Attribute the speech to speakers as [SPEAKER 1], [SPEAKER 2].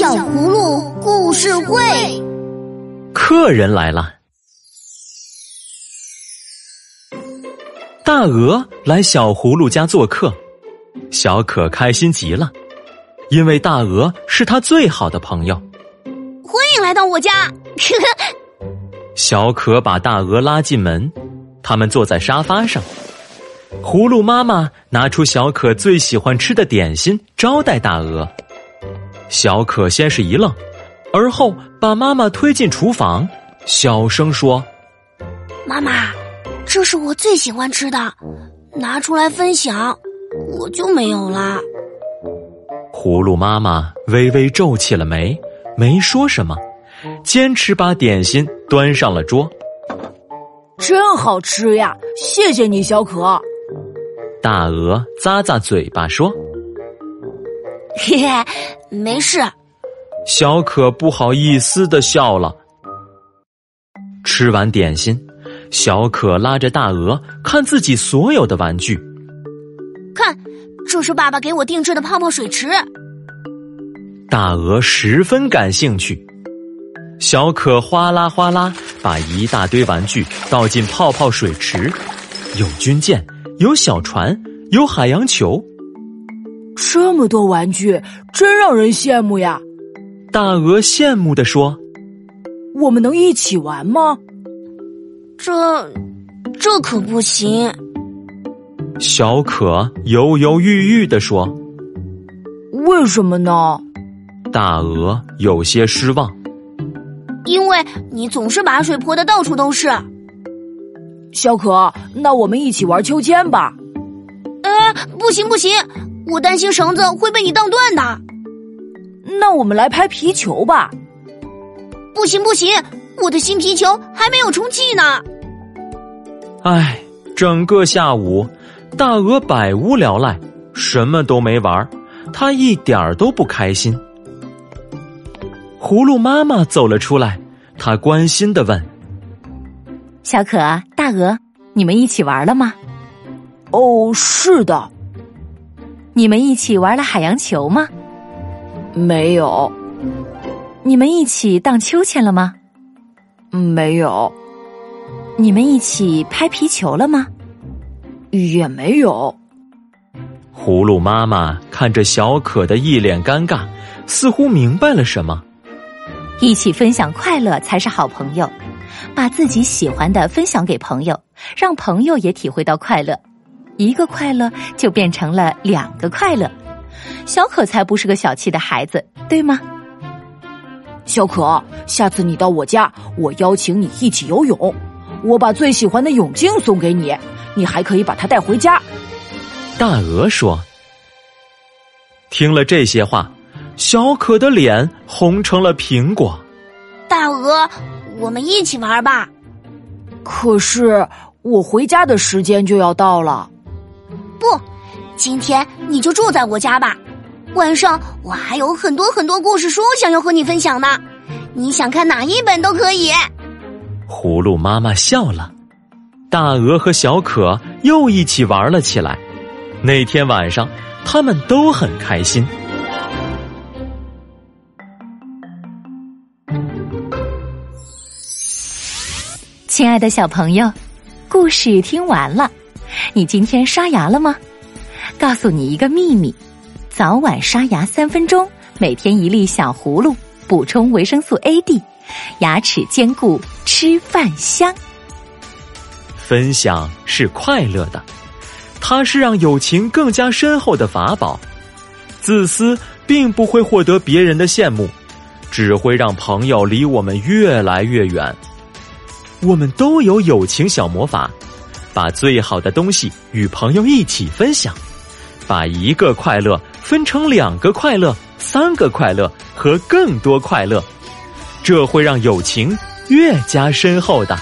[SPEAKER 1] 小葫芦故事会，
[SPEAKER 2] 客人来了。大鹅来小葫芦家做客，小可开心极了，因为大鹅是他最好的朋友。
[SPEAKER 1] 欢迎来到我家。
[SPEAKER 2] 小可把大鹅拉进门，他们坐在沙发上。葫芦妈妈拿出小可最喜欢吃的点心招待大鹅。小可先是一愣，而后把妈妈推进厨房，小声说：“
[SPEAKER 1] 妈妈，这是我最喜欢吃的，拿出来分享，我就没有啦。”
[SPEAKER 2] 葫芦妈妈微微皱起了眉，没说什么，坚持把点心端上了桌。
[SPEAKER 3] 真好吃呀！谢谢你，小可。
[SPEAKER 2] 大鹅咂咂嘴巴说。
[SPEAKER 1] 嘿嘿，没事。
[SPEAKER 2] 小可不好意思的笑了。吃完点心，小可拉着大鹅看自己所有的玩具。
[SPEAKER 1] 看，这是爸爸给我定制的泡泡水池。
[SPEAKER 2] 大鹅十分感兴趣。小可哗啦哗啦把一大堆玩具倒进泡泡水池，有军舰，有小船，有海洋球。
[SPEAKER 3] 这么多玩具，真让人羡慕呀！
[SPEAKER 2] 大鹅羡慕的说：“
[SPEAKER 3] 我们能一起玩吗？”
[SPEAKER 1] 这，这可不行。
[SPEAKER 2] 小可犹犹豫豫的说：“
[SPEAKER 3] 为什么呢？”
[SPEAKER 2] 大鹅有些失望，
[SPEAKER 1] 因为你总是把水泼的到处都是。
[SPEAKER 3] 小可，那我们一起玩秋千吧。
[SPEAKER 1] 呃，不行不行。我担心绳子会被你荡断的。
[SPEAKER 3] 那我们来拍皮球吧。
[SPEAKER 1] 不行不行，我的新皮球还没有充气呢。
[SPEAKER 2] 唉，整个下午，大鹅百无聊赖，什么都没玩，他一点儿都不开心。葫芦妈妈走了出来，她关心的问：“
[SPEAKER 4] 小可、大鹅，你们一起玩了吗？”“
[SPEAKER 3] 哦，是的。”
[SPEAKER 4] 你们一起玩了海洋球吗？
[SPEAKER 3] 没有。
[SPEAKER 4] 你们一起荡秋千了吗？
[SPEAKER 3] 没有。
[SPEAKER 4] 你们一起拍皮球了吗？
[SPEAKER 3] 也没有。
[SPEAKER 2] 葫芦妈妈看着小可的一脸尴尬，似乎明白了什么。
[SPEAKER 4] 一起分享快乐才是好朋友，把自己喜欢的分享给朋友，让朋友也体会到快乐。一个快乐就变成了两个快乐，小可才不是个小气的孩子，对吗？
[SPEAKER 3] 小可，下次你到我家，我邀请你一起游泳，我把最喜欢的泳镜送给你，你还可以把它带回家。
[SPEAKER 2] 大鹅说。听了这些话，小可的脸红成了苹果。
[SPEAKER 1] 大鹅，我们一起玩吧。
[SPEAKER 3] 可是我回家的时间就要到了。
[SPEAKER 1] 不，今天你就住在我家吧。晚上我还有很多很多故事书想要和你分享呢。你想看哪一本都可以。
[SPEAKER 2] 葫芦妈妈笑了，大鹅和小可又一起玩了起来。那天晚上，他们都很开心。
[SPEAKER 4] 亲爱的小朋友，故事听完了。你今天刷牙了吗？告诉你一个秘密：早晚刷牙三分钟，每天一粒小葫芦，补充维生素 A、D，牙齿坚固，吃饭香。
[SPEAKER 2] 分享是快乐的，它是让友情更加深厚的法宝。自私并不会获得别人的羡慕，只会让朋友离我们越来越远。我们都有友情小魔法。把最好的东西与朋友一起分享，把一个快乐分成两个快乐、三个快乐和更多快乐，这会让友情越加深厚的。